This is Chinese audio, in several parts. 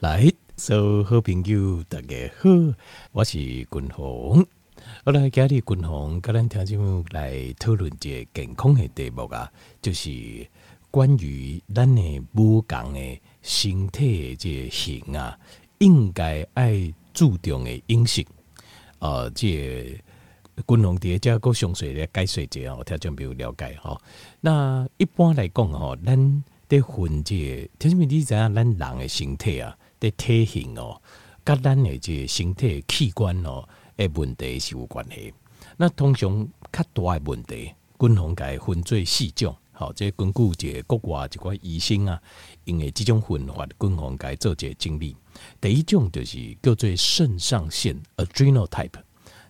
来，所有好朋友大家好，我是君鸿。我来今日君鸿跟咱听节目来讨论一个健康的题目啊，就是关于咱的不同的身体的这个型啊，应该爱注重的饮食。呃，这君鸿伫这个详细的解说一下，我听众朋友了解哈。那一般来讲哈，咱得分这个，听众朋友你知影咱人的身体啊？的体型哦，甲咱的这身体器官哦，诶问题是有关系。那通常较大的问题，均衡该分做四种。好，即根据一个国外一寡医生啊，因为这种分法，均衡该做一个整理。第一种就是叫做肾上腺 （adrenal type）。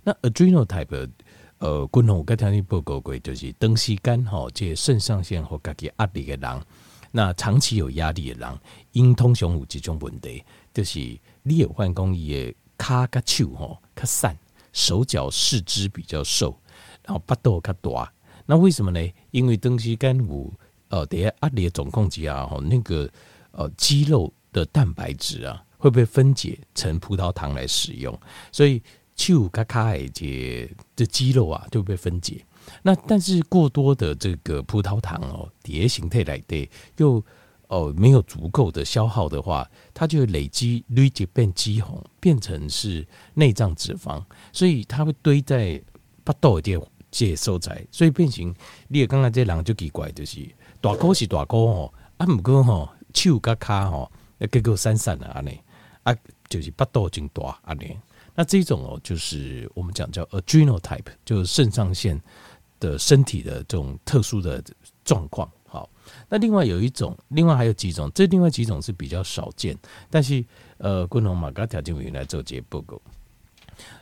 那 adrenal type，呃，均衡我刚才你报告过，就是长时间吼，这肾上腺和家己压力的人。那长期有压力的人，因通常有几种问题，就是你有换工伊的脚甲手吼较散，手脚四肢比较瘦，然后腹肚较大。那为什么呢？因为东西肝有呃，底下压力的总控制啊，吼那个呃肌肉的蛋白质啊，会被分解成葡萄糖来使用，所以手甲卡的这这肌肉啊就被分解。那但是过多的这个葡萄糖哦，叠形态来的又哦没有足够的消耗的话，它就会累积累积变肌红，变成是内脏脂肪，所以它会堆在不多的这所在，所以变形。你也刚刚这人就奇怪，就是大哥是大哥哦，啊不过吼手甲脚吼，结果散散啊安尼啊，就是不多真大安尼。那这种哦，就是我们讲叫 adrenal type，就是肾上腺。的身体的这种特殊的状况，好，那另外有一种，另外还有几种，这另外几种是比较少见，但是呃，共同马嘎条件委员来做这些报告，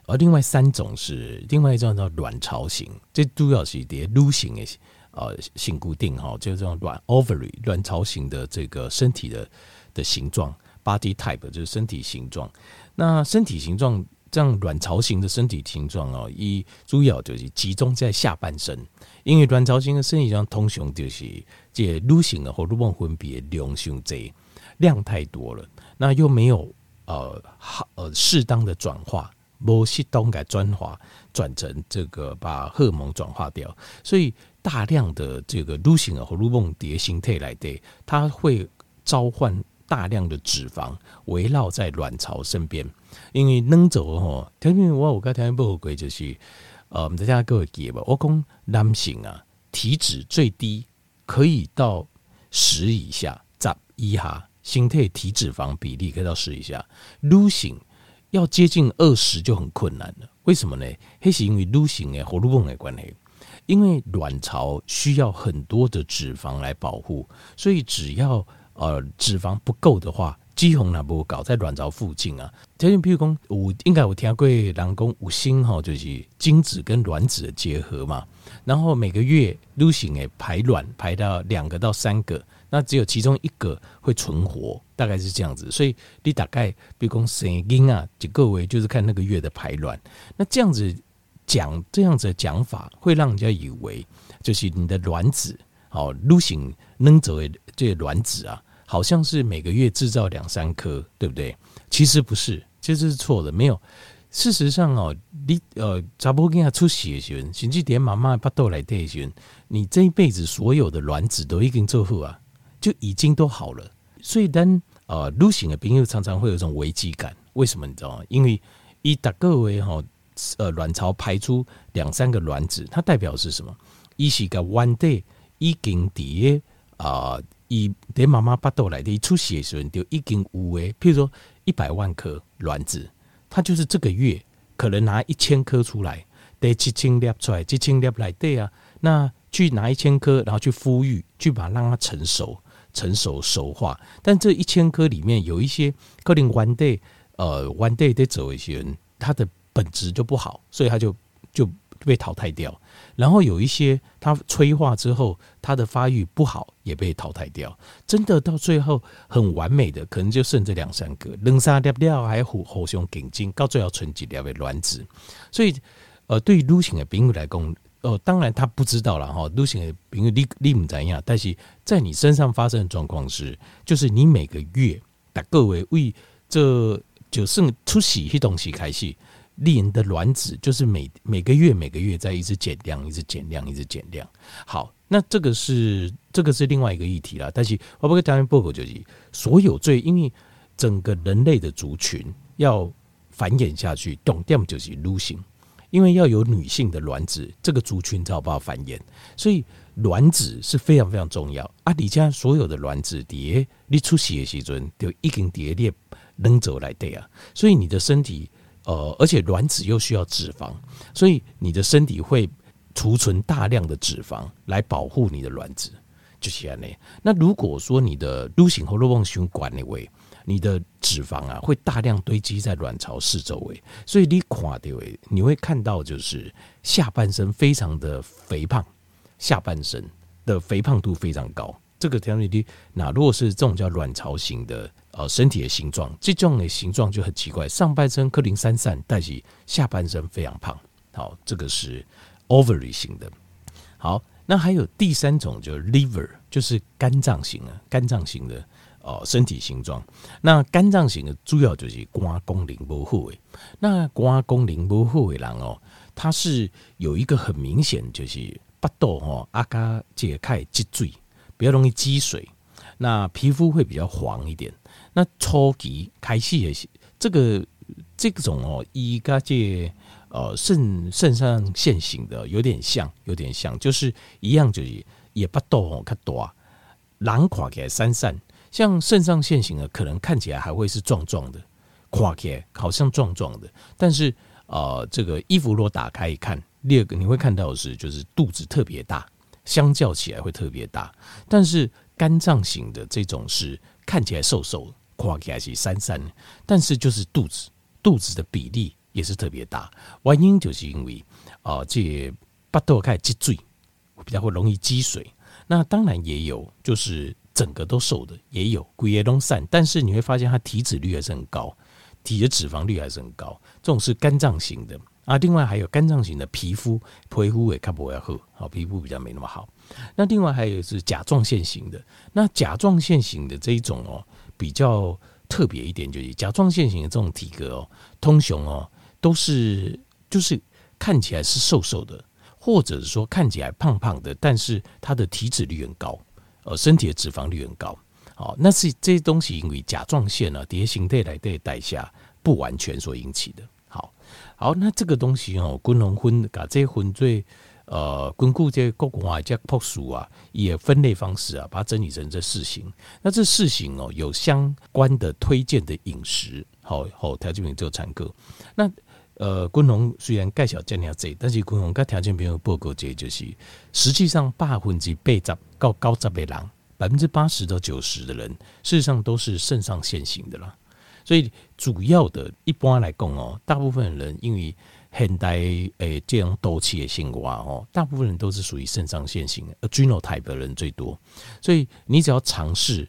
而另外三种是另外一种叫卵巢型，这主要是啲卵型的呃性固定哈，就是这种卵 ovary 卵巢型的这个身体的的形状 body type 就是身体形状，那身体形状。这样卵巢型的身体形状哦，一主要就是集中在下半身，因为卵巢型的身体上通常就是这卵型的荷尔蒙分泌量太多，量太多了，那又没有呃好呃适当的转化，没适当给转化转成这个把荷尔蒙转化掉，所以大量的这个卵型的荷尔蒙叠形态来的，它会召唤。大量的脂肪围绕在卵巢身边，因为能走吼，条件我我刚才不合规就是，呃，我们大家各位记吧，我讲男性啊，体脂最低可以到十以下，十一哈，身体体脂肪比例可以到十以下，女性要接近二十就很困难了。为什么呢？那是因为女性的荷尔蒙的关系，因为卵巢需要很多的脂肪来保护，所以只要。呃，脂肪不够的话，肌红那不搞在卵巢附近啊。条件比如讲，我应该有听过人讲五星哈，就是精子跟卵子的结合嘛。然后每个月女性诶排卵排到两个到三个，那只有其中一个会存活，大概是这样子。所以你大概比如讲生婴啊，就各位就是看那个月的排卵。那这样子讲，这样子的讲法会让人家以为就是你的卵子好，女性能走的这些卵子啊。好像是每个月制造两三颗，对不对？其实不是，其实是错的。没有，事实上哦，你呃，查甫囝出血的时候，甚至连妈妈巴肚来的时候，你这一辈子所有的卵子都已经做好啊，就已经都好了。所以当呃，女性的朋友常常会有一种危机感。为什么你知道吗？因为以大个为哈，呃，卵巢排出两三个卵子，它代表是什么？一是个 one day 已经底啊。以爹妈妈巴肚来的，出血的时候就已经有诶，譬如说一百万颗卵子，它就是这个月可能拿一千颗出来，得七千粒出来，七千粒来对啊，那去拿一千颗，然后去孵育，去把它让它成熟、成熟熟化。但这一千颗里面有一些可能 one day，呃，one day 得走一些人，它的本质就不好，所以它就就被淘汰掉。然后有一些它催化之后，它的发育不好，也被淘汰掉。真的到最后很完美的，可能就剩这两三个，两三粒粒还互互相竞争，到最后存几粒的卵子。所以，呃，对于女性的朋友来讲，呃，当然他不知道了哈。女性的朋友你你不怎样，但是在你身上发生的状况是，就是你每个月，打各位为这就剩出血一东西开始，丽人的卵子就是每每个月每个月在一直减量，一直减量，一直减量。好，那这个是这个是另外一个议题了。但是我不跟大家报告就是，所有最因为整个人类的族群要繁衍下去，重点就是女性，因为要有女性的卵子，这个族群才有办法繁衍，所以。卵子是非常非常重要啊！你家所有的卵子碟，你出血的时阵就已经叠列扔走来对啊，所以你的身体呃，而且卵子又需要脂肪，所以你的身体会储存大量的脂肪来保护你的卵子，就是这样。那如果说你的女性荷尔蒙循环那位，你的脂肪啊会大量堆积在卵巢四周围，所以你垮掉位你会看到就是下半身非常的肥胖。下半身的肥胖度非常高，这个条件低。那如果是这种叫卵巢型的呃身体的形状，这种的形状就很奇怪，上半身颗粒散散，但是下半身非常胖。好，这个是 ovary 型的。好，那还有第三种就是 liver，就是肝脏型的肝脏型的哦身体形状。那肝脏型的主要就是肝功能不好的。那肝功能不好的人哦，他是有一个很明显就是。巴豆哈阿嘎解开积水，比较容易积水，那皮肤会比较黄一点。那初期开始也是这个这种哦，伊嘎介呃肾肾上腺型的有点像，有点像，就是一样，就是也不多哦，看多狼垮起来散散，像肾上腺型的可能看起来还会是壮壮的，垮起来好像壮壮的，但是呃，这个衣服如果打开一看。第二个你会看到的是，就是肚子特别大，相较起来会特别大。但是肝脏型的这种是看起来瘦瘦，垮起来是散散，但是就是肚子肚子的比例也是特别大。原因就是因为啊、呃，这巴肚开始积水，比较会容易积水。那当然也有，就是整个都瘦的也有，骨也都散，但是你会发现它体脂率还是很高，体的脂肪率还是很高。这种是肝脏型的。啊，另外还有肝脏型的皮肤，皮肤也看不会好，好皮肤比较没那么好。那另外还有是甲状腺型的，那甲状腺型的这一种哦，比较特别一点，就是甲状腺型的这种体格哦，通常哦都是就是看起来是瘦瘦的，或者是说看起来胖胖的，但是它的体脂率很高，呃，身体的脂肪率很高。好，那是这些东西因为甲状腺呢，叠形态来对代谢不完全所引起的。好，那这个东西哦，均衡分把这些分最呃，巩固这个国外这朴素啊，也分类方式啊，把它整理成这四型。那这四型哦，有相关的推荐的饮食，好好条件就参考。那呃，均衡虽然介绍这样子，但是均衡跟条件没有报告这就是，实际上百分之八十到九十的人，百分之八十到九十的人，事实上都是肾上腺型的啦。所以主要的，一般来讲哦，大部分人因为现代诶这种斗气的性格哦，大部分人都是属于肾上腺型的，adrenal type 的人最多。所以你只要尝试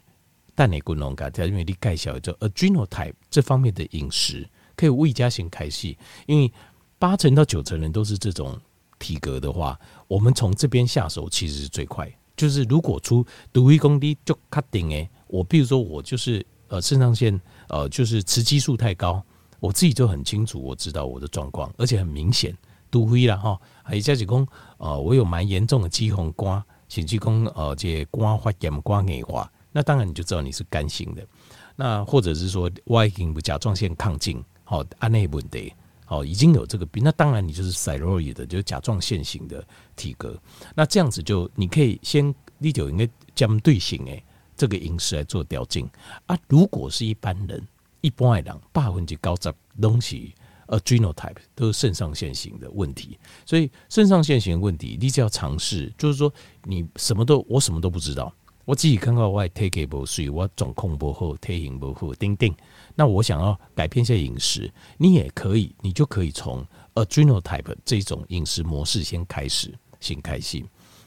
蛋内骨龙感，因为你介绍就 adrenal type 这方面的饮食，可以为家型开戏。因为八成到九成人都是这种体格的话，我们从这边下手其实是最快。就是如果出独一公里就卡定诶，我比如说我就是。呃，肾上腺呃，就是雌激素太高，我自己就很清楚，我知道我的状况，而且很明显，都会了哈。还有加几公，呃，我有蛮严重的肌红肝，甚至公呃，这肝发炎、肝硬化，那当然你就知道你是干型的。那或者是说，外型甲状腺亢进，好，安内问题，好，已经有这个病，那当然你就是 thyroid 的，就是甲状腺型的体格。那这样子就你可以先，你就应该针对性诶。这个饮食来做调整。啊，如果是一般人，一般来讲，百分之九十东西，adrenal type 都是肾上腺型的问题，所以肾上腺型问题，你只要尝试，就是说你什么都我什么都不知道，我自己看到我体格不水，我掌控不好，体型不好，丁丁，那我想要改变一下饮食，你也可以，你就可以从 adrenal type 这种饮食模式先开始，先开始。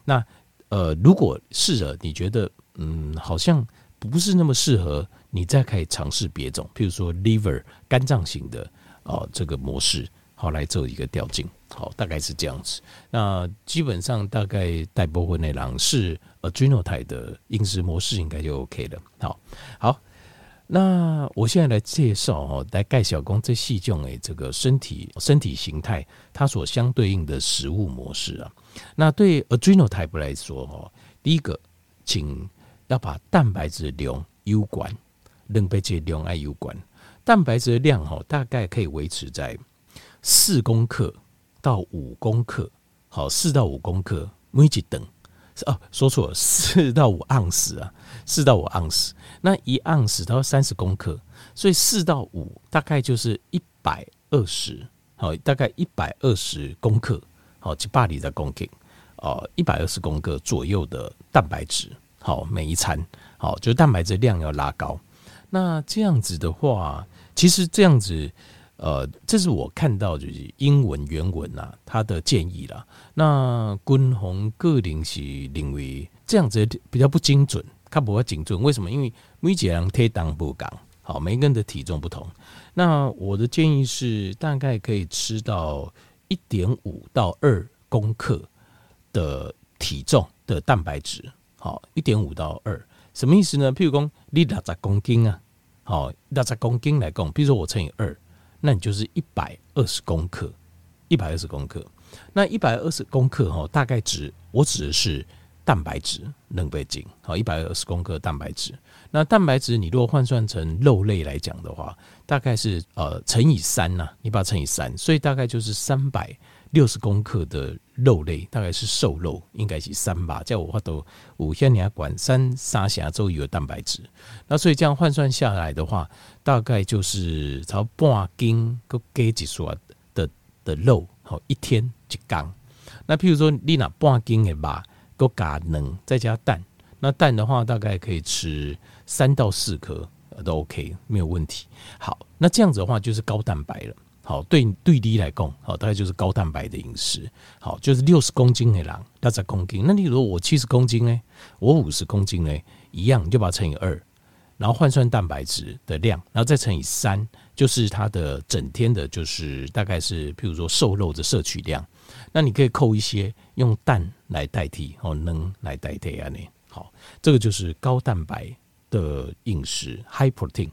那呃，如果试着你觉得。嗯，好像不是那么适合，你再可以尝试别种，譬如说 liver 肝脏型的哦，这个模式好来做一个调进，好，大概是这样子。那基本上大概大部分内容是 adrenal 态的饮食模式应该就 OK 了。好，好，那我现在来介绍哦，来介绍讲这四种诶，这个身体身体形态，它所相对应的食物模式啊。那对 Adrenal Type 来说哦，第一个，请要把蛋白质量有关，蛋白质量爱有关，蛋白质的量哈，大概可以维持在四公克到五公克，好，四到五公克，每一等。哦，说错了，四到五盎司啊，四到五盎司。那一盎司它三十公克，所以四到五大概就是一百二十，好，大概一百二十公克，好，七八里的公克，哦，一百二十公克左右的蛋白质，好，每一餐，好，就蛋白质量要拉高。那这样子的话，其实这样子。呃，这是我看到就是英文原文呐、啊，他的建议啦。那君宏个人是认为这样子比较不精准，他不会精准。为什么？因为每个人体重不同，好，每个人的体重不同。那我的建议是，大概可以吃到一点五到二公克的体重的蛋白质，好，一点五到二，什么意思呢？譬如说你六十公斤啊，好，六十公斤来讲，比如说我乘以二。那你就是一百二十公克，一百二十公克。那一百二十公克哈，大概指我指的是蛋白质，能倍斤好，一百二十公克蛋白质。那蛋白质你如果换算成肉类来讲的话，大概是呃乘以三呐，你把它乘以三，所以大概就是三百六十公克的肉类，大概是瘦肉，应该是三吧。叫我话都五千年管三三峡周围的蛋白质。那所以这样换算下来的话，大概就是超半斤个鸡几数的的肉，好一天一缸。那譬如说你拿半斤的肉，个加能再加蛋，那蛋的话大概可以吃三到四颗都 OK，没有问题。好，那这样子的话就是高蛋白了。好，对对低来讲，好，大概就是高蛋白的饮食。好，就是六十公斤的人，六十公斤。那你如我七十公斤呢？我五十公斤呢？一样，就把它乘以二，然后换算蛋白质的量，然后再乘以三，就是它的整天的，就是大概是，譬如说瘦肉的摄取量。那你可以扣一些，用蛋来代替，哦，能来代替啊？你，好，这个就是高蛋白的饮食，high protein。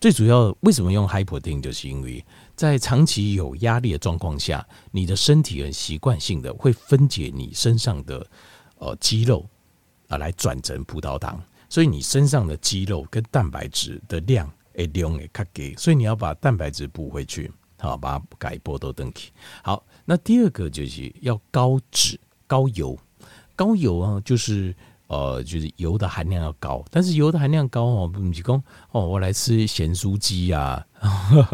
最主要为什么用 high protein，就是因为在长期有压力的状况下，你的身体很习惯性的会分解你身上的呃肌肉啊，来转成葡萄糖，所以你身上的肌肉跟蛋白质的量会量会较低，所以你要把蛋白质补回去，好，把它改波都登起。好，那第二个就是要高脂高油，高油啊，就是。呃，就是油的含量要高，但是油的含量高哦，不是讲哦，我来吃咸酥鸡啊，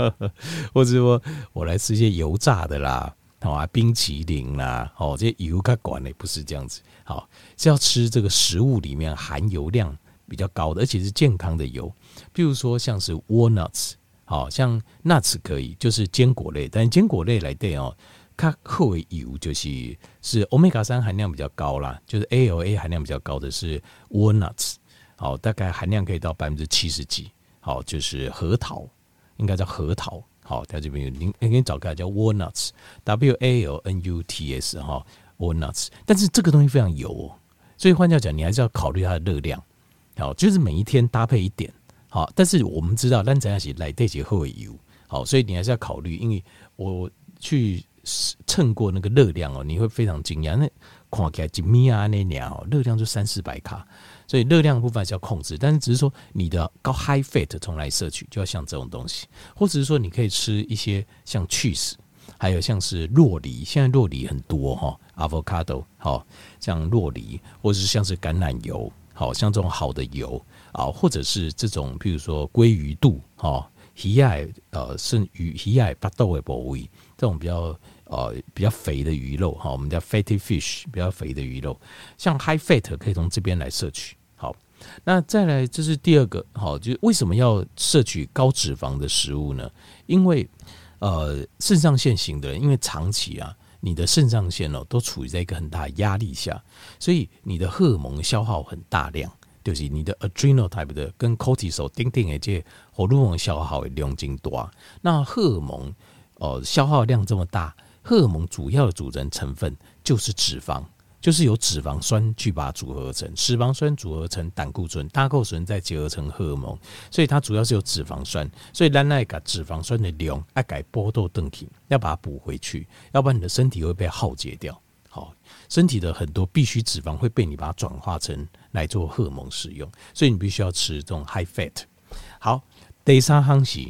或者说我来吃一些油炸的啦，好啊，冰淇淋啦，哦，这些油该管的不是这样子，好是要吃这个食物里面含油量比较高的，而且是健康的油，比如说像是 walnuts，好像 nuts 可以，就是坚果类，但坚果类来对哦。它厚油就是是欧米伽三含量比较高啦，就是 ALA 含量比较高的是 walnuts，好，大概含量可以到百分之七十几，好，就是核桃，应该叫核桃，好，在这边您您可以找个叫 walnuts，W A L N U T S 哈 walnuts，但是这个东西非常油哦，所以换句话讲，你还是要考虑它的热量，好，就是每一天搭配一点，好，但是我们知道，咱怎样是来得及厚油，好，所以你还是要考虑，因为我去。蹭过那个热量哦，你会非常惊讶。那看起来几米啊那鸟热量就三四百卡，所以热量的部分是要控制。但是只是说你的高 high fat 从来摄取，就要像这种东西，或者是说你可以吃一些像 cheese，还有像是洛梨。现在洛梨很多哈，avocado 好，像洛梨，或者是像是橄榄油，好像这种好的油啊，或者是这种譬如说鲑鱼肚哈，鱼爱呃是鱼鱼爱巴豆的部位，这种比较。呃，比较肥的鱼肉哈，我们叫 fatty fish，比较肥的鱼肉，像 high fat 可以从这边来摄取。好，那再来这是第二个，好，就为什么要摄取高脂肪的食物呢？因为呃，肾上腺型的人，因为长期啊，你的肾上腺哦都处于在一个很大压力下，所以你的荷尔蒙消耗很大量，就是你的 adrenal type 的跟 cortisol 丁丁的这荷尔蒙消耗的量真多。那荷尔蒙哦、消耗量这么大。荷尔蒙主要的组成成分就是脂肪，就是由脂肪酸去把它组合成，脂肪酸组合成胆固醇，胆固醇再结合成荷尔蒙，所以它主要是由脂肪酸。所以咱爱把脂肪酸的量爱改波动登体，要把它补回去，要不然你的身体会被耗竭掉。好，身体的很多必需脂肪会被你把它转化成来做荷尔蒙使用，所以你必须要吃这种 high fat。好，第三项是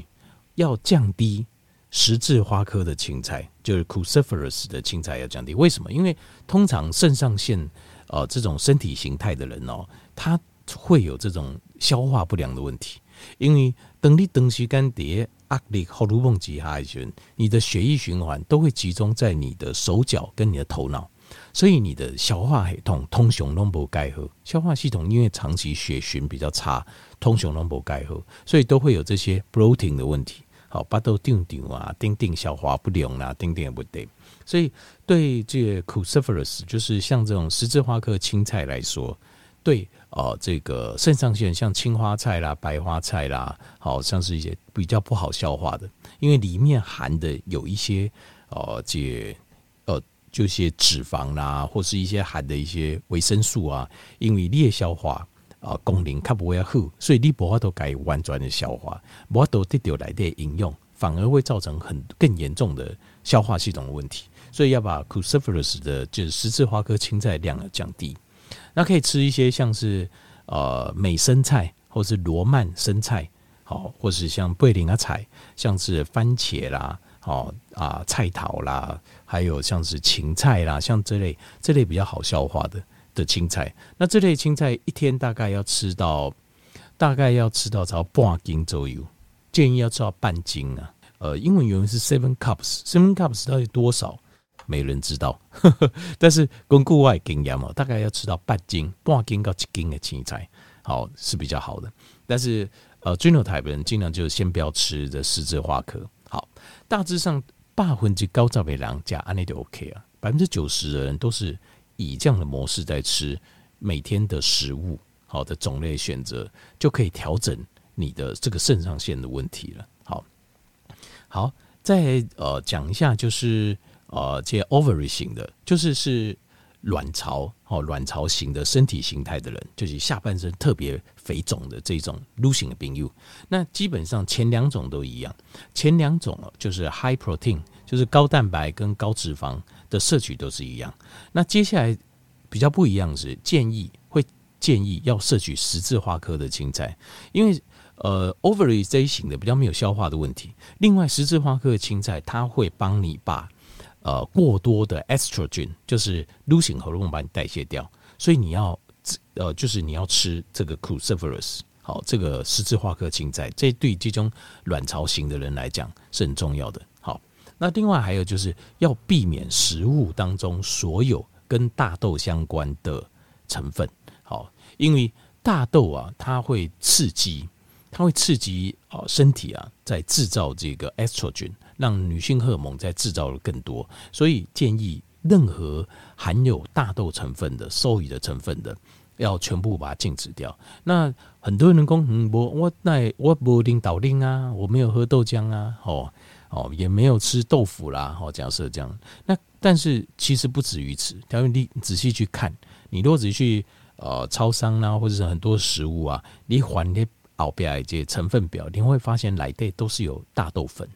要降低。十字花科的青菜就是 cruciferous 的青菜要降低，为什么？因为通常肾上腺呃这种身体形态的人哦，他会有这种消化不良的问题。因为等你东西干碟压力荷尔蒙积下去，你的血液循环都会集中在你的手脚跟你的头脑，所以你的消化系统通常都不盖喝。消化系统因为长期血循比较差，通常都不盖喝，所以都会有这些 bloating 的问题。好，巴豆定定啊，丁丁消化不良啊，丁丁也不对，所以对这个 cruciferous 就是像这种十字花科青菜来说，对哦、呃，这个肾上腺像青花菜啦、白花菜啦，好像是一些比较不好消化的，因为里面含的有一些呃，这，就些脂肪啦，或是一些含的一些维生素啊，因为裂消化。啊，功能较不会好，所以你无法度改完全的消化，无法度得到来的应用，反而会造成很更严重的消化系统的问题。所以要把 cruciferous 的，就是十字花科青菜量降低。那可以吃一些像是呃美生菜，或是罗曼生菜，好，或是像贝林啊菜，像是番茄啦，好啊菜头啦，还有像是芹菜啦，像这类这类比较好消化的。的青菜，那这类青菜一天大概要吃到，大概要吃到超半斤左右，建议要吃到半斤啊。呃，英文原文是 seven cups，seven cups 到底多少？没人知道。呵呵，但是根据我的经验嘛，大概要吃到半斤、半斤到一斤的青菜，好是比较好的。但是呃，genotype 人尽量就先不要吃的十字花科。好，大致上百分之高照的人加安利就 OK 啊，百分之九十的人都是。以这样的模式在吃每天的食物，好的种类选择就可以调整你的这个肾上腺的问题了。好，好，再呃讲一下，就是呃这些 ovary 型的，就是是卵巢哦卵巢型的身体形态的人，就是下半身特别肥肿的这种 Lu 型的病友。那基本上前两种都一样，前两种就是 high protein，就是高蛋白跟高脂肪。的摄取都是一样，那接下来比较不一样是建议会建议要摄取十字花科的青菜，因为呃 ovary 这一型的比较没有消化的问题。另外十字花科的青菜它会帮你把呃过多的 estrogen 就是 luteinizing 荷尔蒙把你代谢掉，所以你要呃就是你要吃这个 cruciferous 好这个十字花科青菜，这对这种卵巢型的人来讲是很重要的。好那另外还有就是要避免食物当中所有跟大豆相关的成分，好，因为大豆啊，它会刺激，它会刺激啊身体啊在制造这个 estrogen，让女性荷尔蒙在制造的更多，所以建议任何含有大豆成分的、soy 的成分的，要全部把它禁止掉。那很多人讲，嗯，我我那我不领导令啊，我没有喝豆浆啊，哦。哦，也没有吃豆腐啦。哦，假设这样，那但是其实不止于此。假如你仔细去看，你如果仔细去呃超商啦，或者是很多食物啊，你还你后边这些成分表，你会发现来的都是有大豆粉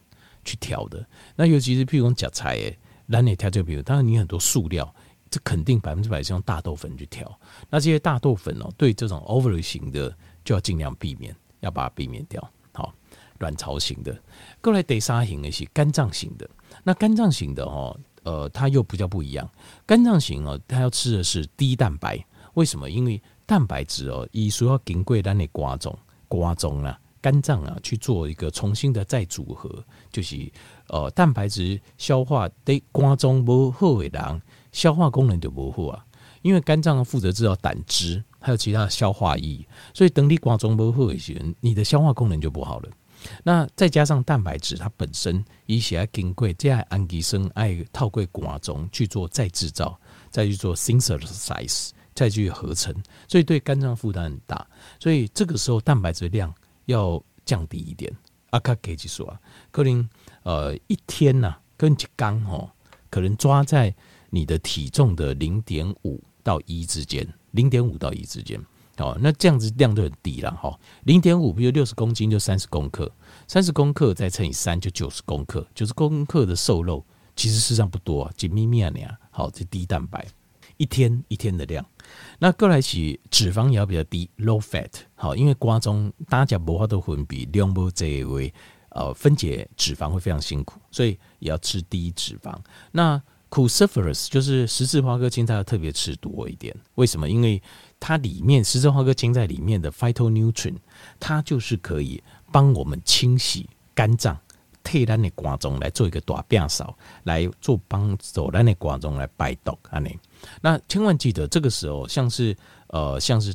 去调的。那尤其是譬如讲食菜诶，那你调就比如，当然你很多素料，这肯定百分之百是用大豆粉去调。那这些大豆粉哦，对这种 over 型的就要尽量避免，要把它避免掉。好卵巢型的，过来得沙型的是肝脏型的。那肝脏型的哦，呃，它又比较不一样。肝脏型哦，它要吃的是低蛋白。为什么？因为蛋白质哦，以所要经过咱的瓜种瓜中啊，肝脏啊去做一个重新的再组合，就是呃，蛋白质消化对瓜种不好的人，消化功能就不好啊。因为肝脏负责制造胆汁，还有其他的消化液，所以等你瓜种不好的时候，你的消化功能就不好了。那再加上蛋白质，它本身一些要经过这样氨基酸爱透过肝中去做再制造，再去做 synthesize，再去合成，所以对肝脏负担很大。所以这个时候蛋白质量要降低一点。阿卡给就说啊，可能呃一天呐、啊，跟一缸哦，可能抓在你的体重的零点五到一之间，零点五到一之间。哦，那这样子量就很低了哈。零点五，比如六十公斤就三十公克，三十公克再乘以三就九十公克，九十公克的瘦肉其实事实上不多啊，紧咪咪啊那样。好，这低蛋白，一天一天的量。那过来起脂肪也要比较低，low fat。好，因为瓜中大家无法度分泌量不这一位，呃，分解脂肪会非常辛苦，所以也要吃低脂肪。那 cruciferous 就是十字花科青菜要特别吃多一点，为什么？因为它里面十字花科青菜里面的 phytonutrient，它就是可以帮我们清洗肝脏，替咱的肝脏来做一个大便扫，来做帮助咱的肝脏来排毒安尼。那千万记得这个时候，像是呃像是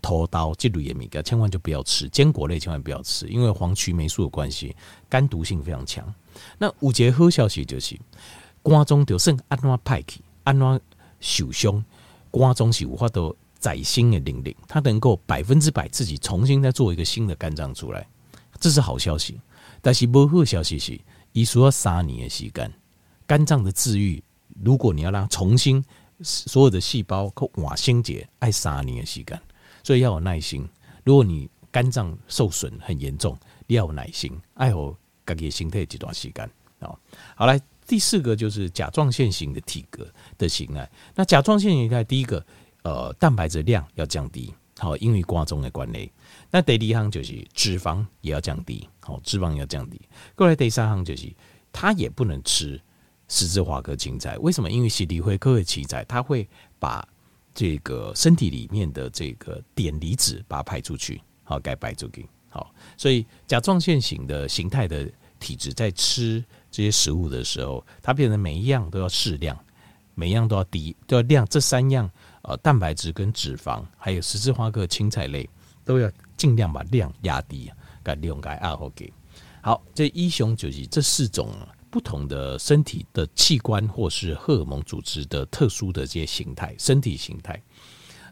头刀、这类的米干，千万就不要吃坚果类，千万不要吃，因为黄曲霉素的关系，肝毒性非常强。那五节好消息就是，肝脏就算安怎派去，安怎受伤，肝脏是无法度。再新的灵灵，它能够百分之百自己重新再做一个新的肝脏出来，这是好消息。但是不好消息是，一说三年的时间，肝脏的治愈，如果你要让重新所有的细胞可瓦新结，爱三年的时间，所以要有耐心。如果你肝脏受损很严重，你要有耐心，爱好自己身体这段时间啊。好，来第四个就是甲状腺型的体格的型态。那甲状腺型态第一个。呃，蛋白质量要降低，好，因为瓜中的关系。那第二项就是脂肪也要降低，好，脂肪也要降低。过来第三项就是，它也不能吃十字花科青菜，为什么？因为蒔地花科的青菜，它会把这个身体里面的这个碘离子把它排出去，好，该排出去，好。所以甲状腺型的形态的体质，在吃这些食物的时候，它变成每一样都要适量，每一样都要低，都要量，这三样。呃，蛋白质跟脂肪，还有十字花科青菜类，都要尽量把量压低，该利用该二号给。好，这一雄就是这四种不同的身体的器官或是荷尔蒙组织的特殊的这些形态，身体形态。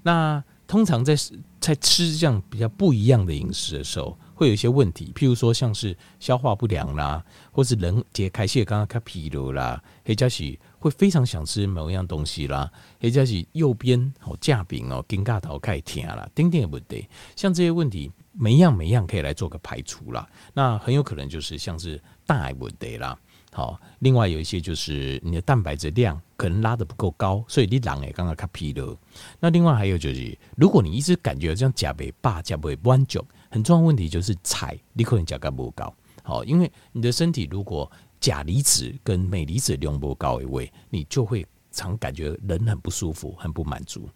那通常在在吃这样比较不一样的饮食的时候，会有一些问题，譬如说像是消化不良啦，或是人解开泄刚刚开疲劳啦，或者是。会非常想吃某一样东西啦，或者是右边哦架饼哦，肩胛头开始疼啦，等等的问题，像这些问题，每样每样可以来做个排除啦。那很有可能就是像是大癌问题啦。好，另外有一些就是你的蛋白质量可能拉得不够高，所以你人诶刚刚卡疲劳。那另外还有就是，如果你一直感觉这样加肥霸加肥弯脚，很重要问题就是菜你可能加个不高。好，因为你的身体如果钾离子跟镁离子量不高一位，你就会常感觉人很不舒服，很不满足。